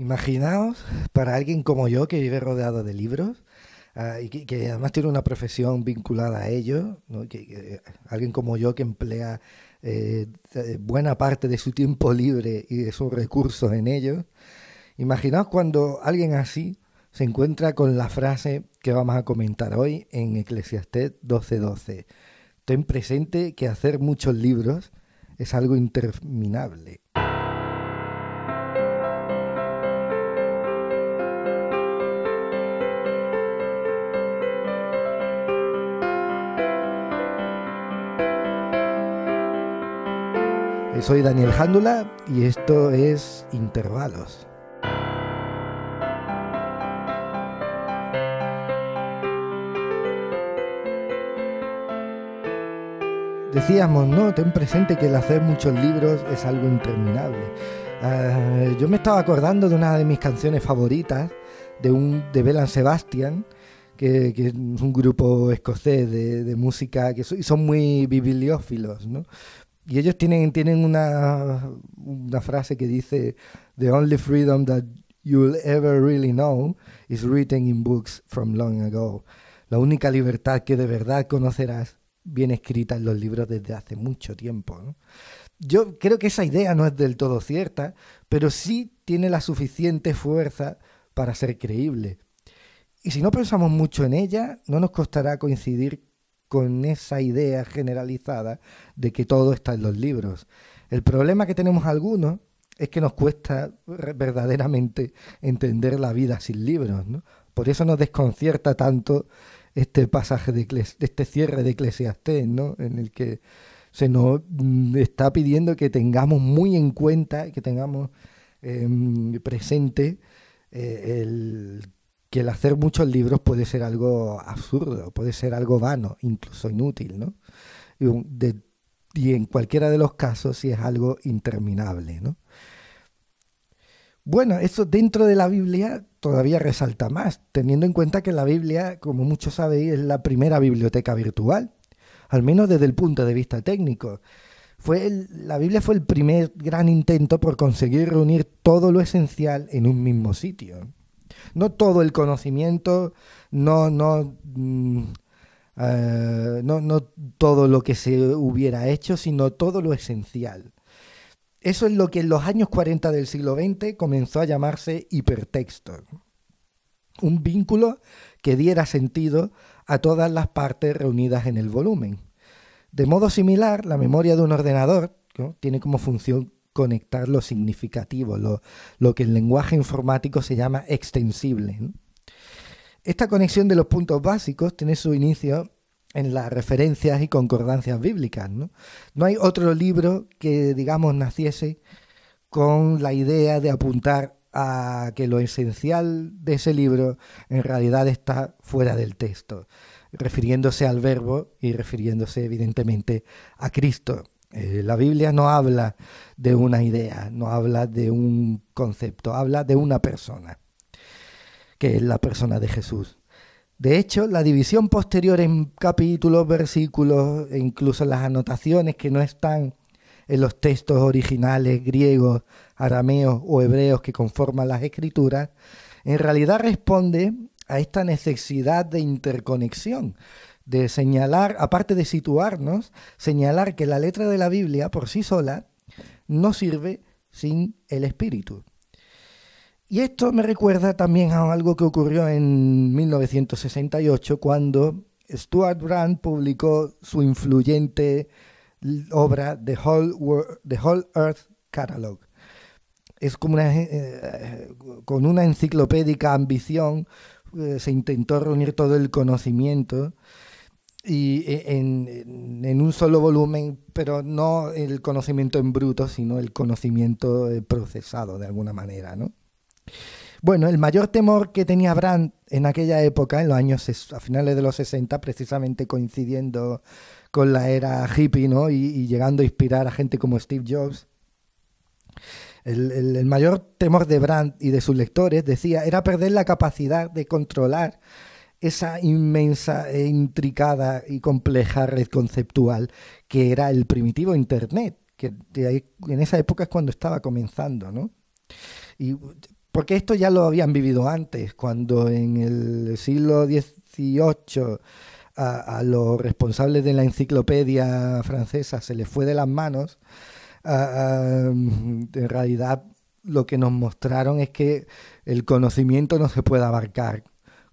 Imaginaos, para alguien como yo que vive rodeado de libros ah, y que, además tiene una profesión vinculada a ellos, que, alguien como yo que emplea eh, buena parte de su tiempo libre y de sus recursos en ellos, imaginaos cuando alguien así se encuentra con la frase que vamos a comentar hoy en Eclesiastés 12:12. Ten presente que hacer muchos libros es algo interminable. Soy Daniel Jándula y esto es Intervalos. Decíamos, no, ten presente que el hacer muchos libros es algo interminable. Ah, yo me estaba acordando de una de mis canciones favoritas, de un de Belan Sebastian, que, es un grupo escocés de, música que son muy bibliófilos, ¿no? Y ellos tienen, tienen una, una frase que dice, The only freedom that you'll ever really know is written in books from long ago. La única libertad que de verdad conocerás bien escrita en los libros desde hace mucho tiempo. Yo creo que esa idea no es del todo cierta, pero sí tiene la suficiente fuerza para ser creíble. Y si no pensamos mucho en ella, no nos costará coincidir con esa idea generalizada de que todo está en los libros. El problema que tenemos algunos es que nos cuesta verdaderamente entender la vida sin libros. Por eso nos desconcierta tanto este pasaje de, este cierre de Eclesiastés, ¿no? En el que se nos mm, está pidiendo que tengamos muy en cuenta, que tengamos em, presente eh, el, que el hacer muchos libros puede ser algo absurdo, puede ser algo vano, incluso inútil, ¿no? Y, en cualquiera de los casos si es algo interminable, ¿no? Bueno, eso dentro de la Biblia todavía resalta más, teniendo en cuenta que la Biblia, como muchos sabéis, es la primera biblioteca virtual, al menos desde el punto de vista técnico. Fue la Biblia fue el primer gran intento por conseguir reunir todo lo esencial en un mismo sitio. No todo el conocimiento, no, no, mm, eh, no, no todo lo que se hubiera hecho, sino todo lo esencial. Eso es lo que en los años 40 del siglo XX comenzó a llamarse hipertexto. Un vínculo que diera sentido a todas las partes reunidas en el volumen. De modo similar, la memoria de un ordenador tiene como función conectar lo significativo, lo, lo, que en lenguaje informático se llama extensible. Esta conexión de los puntos básicos tiene su inicio en las referencias y concordancias bíblicas. ¿no? no hay otro libro que, digamos, naciese con la idea de apuntar a que lo esencial de ese libro en realidad está fuera del texto, refiriéndose al verbo y refiriéndose evidentemente a Cristo. Eh, la Biblia no habla de una idea, no habla de un concepto, habla de una persona, que es la persona de Jesús. De hecho, la división posterior en capítulos, versículos e incluso las anotaciones que no están en los textos originales griegos, arameos o hebreos que conforman las escrituras, en realidad responde a esta necesidad de interconexión, de señalar, aparte de situarnos, señalar que la letra de la Biblia por sí sola no sirve sin el espíritu. Y esto me recuerda también a algo que ocurrió en 1968 cuando Stuart Brand publicó su influyente obra The Whole, The Whole Earth Catalog. Es como una, eh, con una enciclopédica ambición, eh, se intentó reunir todo el conocimiento y e, en, en, un solo volumen, pero no el conocimiento en bruto, sino el conocimiento eh, procesado de alguna manera, ¿no? Bueno, el mayor temor que tenía Brandt en aquella época, en los años a finales de los 60, precisamente coincidiendo con la era hippie, ¿no? Y, llegando a inspirar a gente como Steve Jobs. El, mayor temor de Brandt y de sus lectores, decía, era perder la capacidad de controlar esa inmensa e intricada y compleja red conceptual que era el primitivo Internet, que en esa época es cuando estaba comenzando, ¿no? Y porque esto ya lo habían vivido antes, cuando en el siglo XVIII a, los responsables de la enciclopedia francesa se les fue de las manos, en realidad lo que nos mostraron es que el conocimiento no se puede abarcar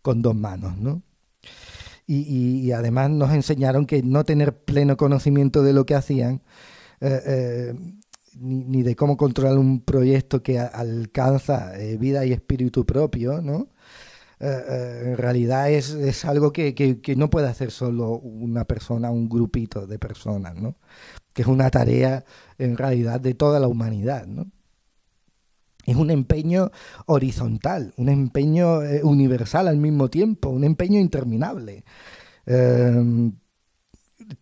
con dos manos, ¿no? Y, además nos enseñaron que no tener pleno conocimiento de lo que hacían, eh, eh, ni, de cómo controlar un proyecto que alcanza eh, vida y espíritu propio, ¿no? en realidad es, algo que, que, no puede hacer solo una persona, un grupito de personas, ¿no? Que es una tarea en realidad de toda la humanidad, ¿no? Es un empeño horizontal, un empeño eh, universal al mismo tiempo, un empeño interminable. Em,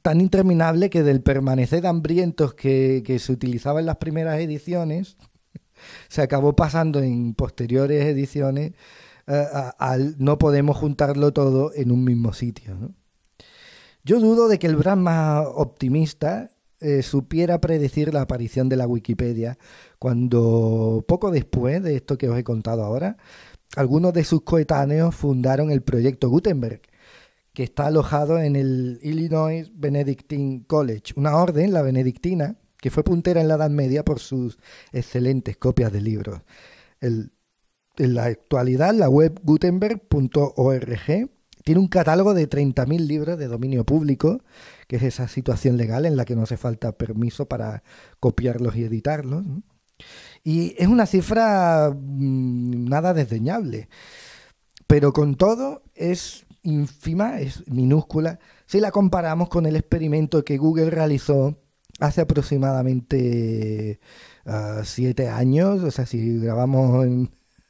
tan interminable que del permanecer hambrientos que, se utilizaba en las primeras ediciones, se acabó pasando en posteriores ediciones eh, al no podemos juntarlo todo en un mismo sitio. Yo dudo de que el Brahma optimista eh, supiera predecir la aparición de la Wikipedia cuando poco después de esto que os he contado ahora, algunos de sus coetáneos fundaron el proyecto Gutenberg, que está alojado en el Illinois Benedictine College, una orden, la benedictina, que fue puntera en la Edad Media por sus excelentes copias de libros. en la actualidad, la web gutenberg.org tiene un catálogo de 30.000 libros de dominio público, que es esa situación legal en la que no hace falta permiso para copiarlos y editarlos. Y es una cifra mm, nada desdeñable, pero con todo es ínfima, es minúscula, si la comparamos con el experimento que Google realizó hace aproximadamente ah, siete años, o sea, si grabamos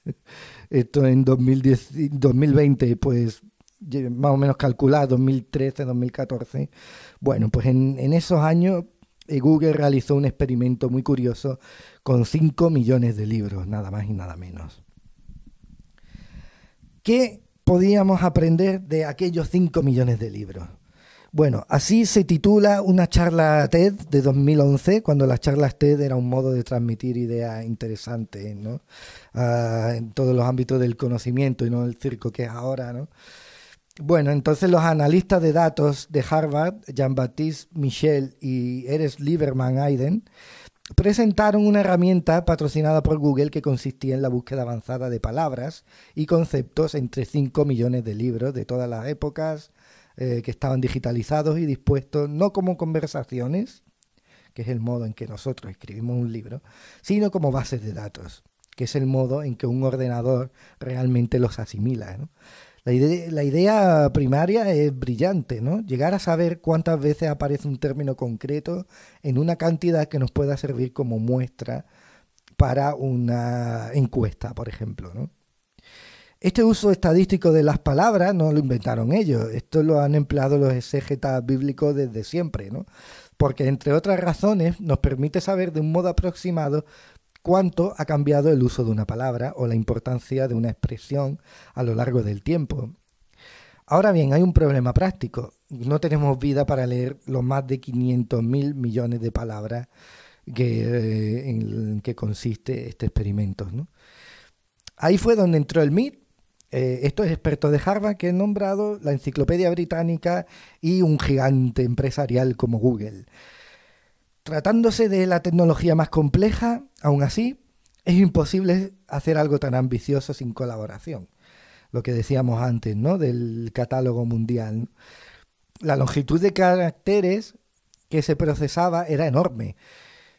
esto en 2010, 2020, pues más o menos calculado, 2013, 2014. Bueno, pues en, esos años eh, Google realizó un experimento muy curioso con 5 millones de libros, nada más y nada menos. ¿Qué podíamos aprender de aquellos 5 millones de libros? Bueno, así se titula una charla TED de 2011, cuando las charlas TED era un modo de transmitir ideas interesantes, ¿no? Ah, en todos los ámbitos del conocimiento y no el circo que es ahora, ¿no? Bueno, entonces los analistas de datos de Harvard, Jean-Baptiste Michel y Eres Lieberman Aiden, presentaron una herramienta patrocinada por Google que consistía en la búsqueda avanzada de palabras y conceptos entre 5 millones de libros de todas las épocas eh, que estaban digitalizados y dispuestos no como conversaciones, que es el modo en que nosotros escribimos un libro, sino como bases de datos, que es el modo en que un ordenador realmente los asimila. ¿no? La idea, primaria es brillante, ¿no? Llegar a saber cuántas veces aparece un término concreto en una cantidad que nos pueda servir como muestra para una encuesta, por ejemplo, ¿no? Este uso estadístico de las palabras no lo inventaron ellos, esto lo han empleado los exégetas bíblicos desde siempre, ¿no? Porque entre otras razones nos permite saber de un modo aproximado cuánto ha cambiado el uso de una palabra o la importancia de una expresión a lo largo del tiempo. Ahora bien, hay un problema práctico. No tenemos vida para leer los más de 500 mil millones de palabras que, eh, en que consiste este experimento. Ahí fue donde entró el MIT, eh, estos expertos de Harvard que han nombrado la Enciclopedia Británica y un gigante empresarial como Google. Tratándose de la tecnología más compleja, aún así, es imposible hacer algo tan ambicioso sin colaboración. Lo que decíamos antes, ¿no? Del catálogo mundial. La longitud de caracteres que se procesaba era enorme.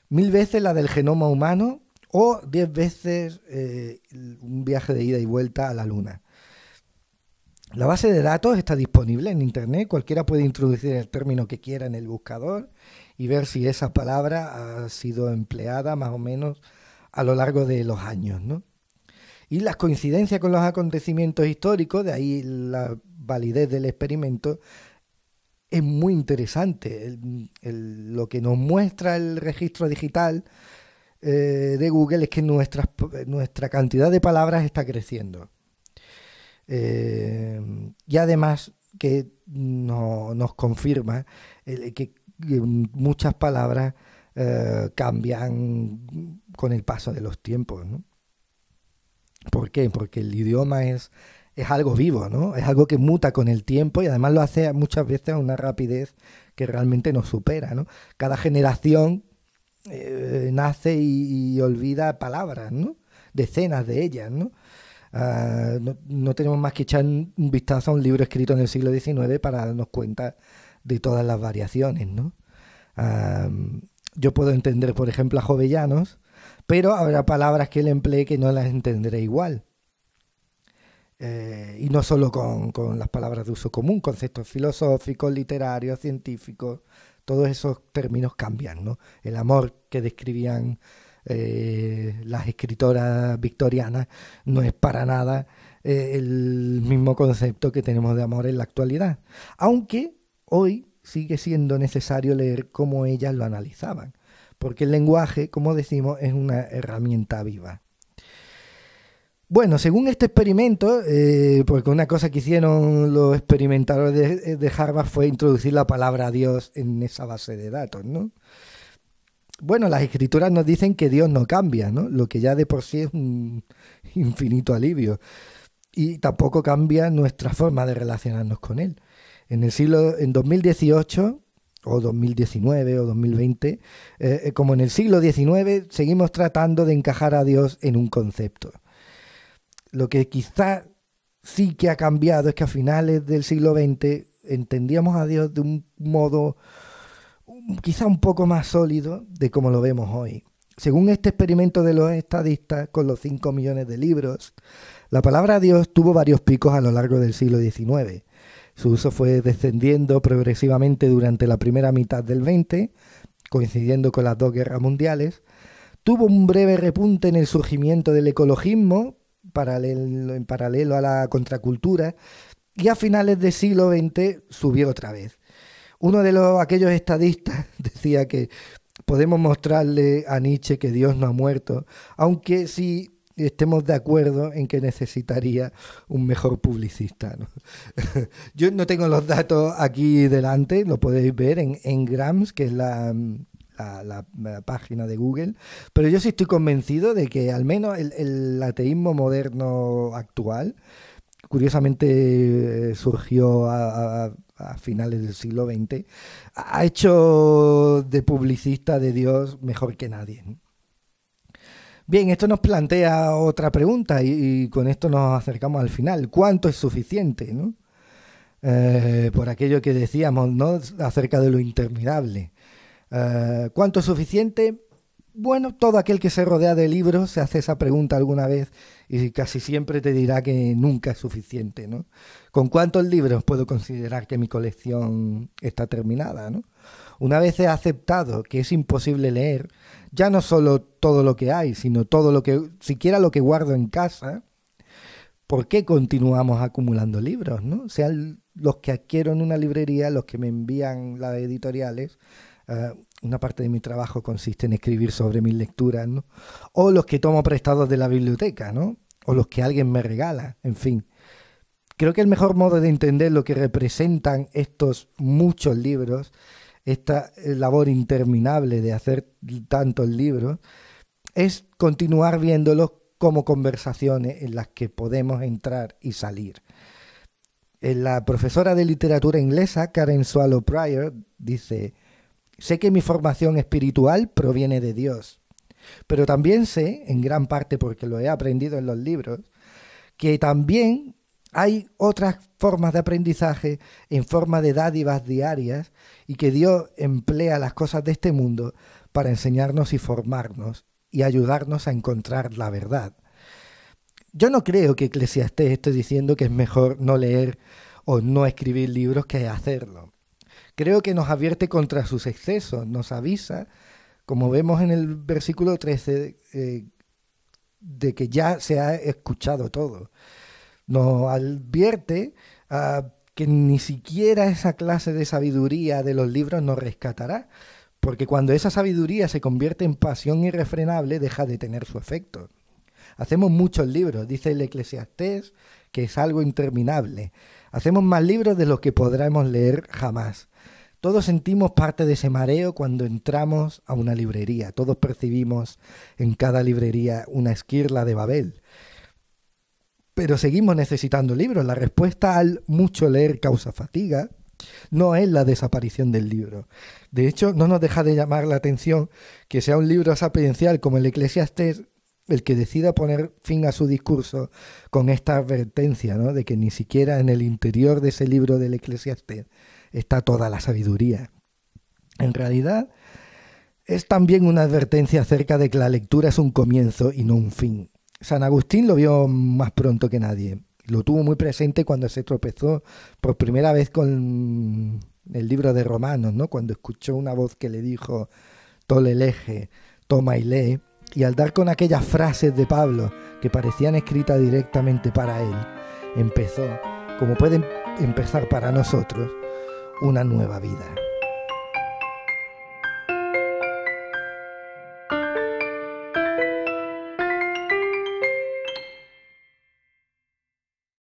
Mil veces la del genoma humano o diez veces eh, un viaje de ida y vuelta a la Luna. La base de datos está disponible en Internet, cualquiera puede introducir el término que quiera en el buscador y ver si esa palabra ha sido empleada más o menos a lo largo de los años. ¿no? Y las coincidencias con los acontecimientos históricos, de ahí la validez del experimento, es muy interesante. lo que nos muestra el registro digital eh, de Google es que nuestra, nuestra cantidad de palabras está creciendo. Eh, y además que nos confirma que muchas palabras eh, cambian con el paso de los tiempos. ¿Por qué? Porque el idioma es, es algo vivo, ¿no? Es algo que muta con el tiempo y además lo hace muchas veces a una rapidez que realmente nos supera, ¿no? Cada generación eh, nace y, olvida palabras, ¿no? Decenas de ellas, ¿no? Ah, ¿no? tenemos más que echar un vistazo a un libro escrito en el siglo XIX para darnos cuenta de todas las variaciones, ¿no? Yo puedo entender, por ejemplo, a Jovellanos, pero habrá palabras que él emplee que no las entenderé igual. Eh, y no solo con, con, las palabras de uso común, conceptos filosóficos, literarios, científicos, todos esos términos cambian, ¿no? El amor que describían eh, las escritoras victorianas no es para nada eh, el mismo concepto que tenemos de amor en la actualidad, aunque hoy sigue siendo necesario leer cómo ellas lo analizaban, porque el lenguaje, como decimos, es una herramienta viva. Bueno, según este experimento, eh, porque una cosa que hicieron los experimentadores de, Harvard fue introducir la palabra Dios en esa base de datos, ¿no? Bueno, las escrituras nos dicen que Dios no cambia, ¿no? Lo que ya de por sí es un infinito alivio. Y tampoco cambia nuestra forma de relacionarnos con Él. En el siglo, en 2018 o 2019 o 2020, eh, eh, como en el siglo XIX, seguimos tratando de encajar a Dios en un concepto. Lo que quizá sí que ha cambiado es que a finales del siglo XX entendíamos a Dios de un modo quizá un poco más sólido de como lo vemos hoy. Según este experimento de los estadistas, con los 5 millones de libros, la palabra Dios tuvo varios picos a lo largo del siglo XIX. Su uso fue descendiendo progresivamente durante la primera mitad del XX, coincidiendo con las dos guerras mundiales. Tuvo un breve repunte en el surgimiento del ecologismo, en paralelo a la contracultura, y a finales del siglo XX subió otra vez. Uno de los, aquellos estadistas decía que podemos mostrarle a Nietzsche que Dios no ha muerto, aunque sí estemos de acuerdo en que necesitaría un mejor publicista. Yo no tengo los datos aquí delante, lo podéis ver en, en Grams, que es la, la, página de Google, pero yo sí estoy convencido de que al menos el, ateísmo moderno actual, curiosamente eh, surgió a, finales del siglo XX, ha hecho de publicista de Dios mejor que nadie. Bien, esto nos plantea otra pregunta y, con esto nos acercamos al final. ¿Cuánto es suficiente? ¿no? Eh, por aquello que decíamos ¿no? acerca de lo interminable. Eh, ¿Cuánto es suficiente? Bueno, todo aquel que se rodea de libros se hace esa pregunta alguna vez y casi siempre te dirá que nunca es suficiente, ¿no? ¿Con cuántos libros puedo considerar que mi colección está terminada. Una vez he aceptado que es imposible leer, ya no solo todo lo que hay, sino todo lo que, siquiera lo que guardo en casa, ¿por qué continuamos acumulando libros, no? Sean los que adquiero en una librería, los que me envían las editoriales, eh, una parte de mi trabajo consiste en escribir sobre mis lecturas, ¿no? O los que tomo prestados de la biblioteca, ¿no? O los que alguien me regala, en fin. Creo que el mejor modo de entender lo que representan estos muchos libros, esta eh, labor interminable de hacer tantos libros, es continuar viéndolos como conversaciones en las que podemos entrar y salir. Eh, la profesora de literatura inglesa, Karen Swallow Pryor, dice, Sé que mi formación espiritual proviene de Dios, pero también sé, en gran parte porque lo he aprendido en los libros, que también hay otras formas de aprendizaje en forma de dádivas diarias y que Dios emplea las cosas de este mundo para enseñarnos y formarnos y ayudarnos a encontrar la verdad. Yo no creo que Eclesiastés esté diciendo que es mejor no leer o no escribir libros que hacerlo creo que nos advierte contra sus excesos, nos avisa, como vemos en el versículo 13, eh, de que ya se ha escuchado todo. Nos advierte ah, que ni siquiera esa clase de sabiduría de los libros nos rescatará, porque cuando esa sabiduría se convierte en pasión irrefrenable, deja de tener su efecto. Hacemos muchos libros, dice el Eclesiastés, que es algo interminable. Hacemos más libros de los que podremos leer jamás. Todos sentimos parte de ese mareo cuando entramos a una librería. Todos percibimos en cada librería una esquirla de Babel. Pero seguimos necesitando libros. La respuesta al mucho leer causa fatiga no es la desaparición del libro. De hecho, no nos deja de llamar la atención que sea un libro sapiencial como el Eclesiastes el que decida poner fin a su discurso con esta advertencia, ¿no? De que ni siquiera en el interior de ese libro del Eclesiastes está toda la sabiduría. En realidad, es también una advertencia acerca de que la lectura es un comienzo y no un fin. San Agustín lo vio más pronto que nadie. Lo tuvo muy presente cuando se tropezó por primera vez con el libro de Romanos, ¿no? Cuando escuchó una voz que le dijo, tole el eje, toma y lee y al dar con aquellas frases de Pablo que parecían escritas directamente para él, empezó, como puede empezar para nosotros, una nueva vida.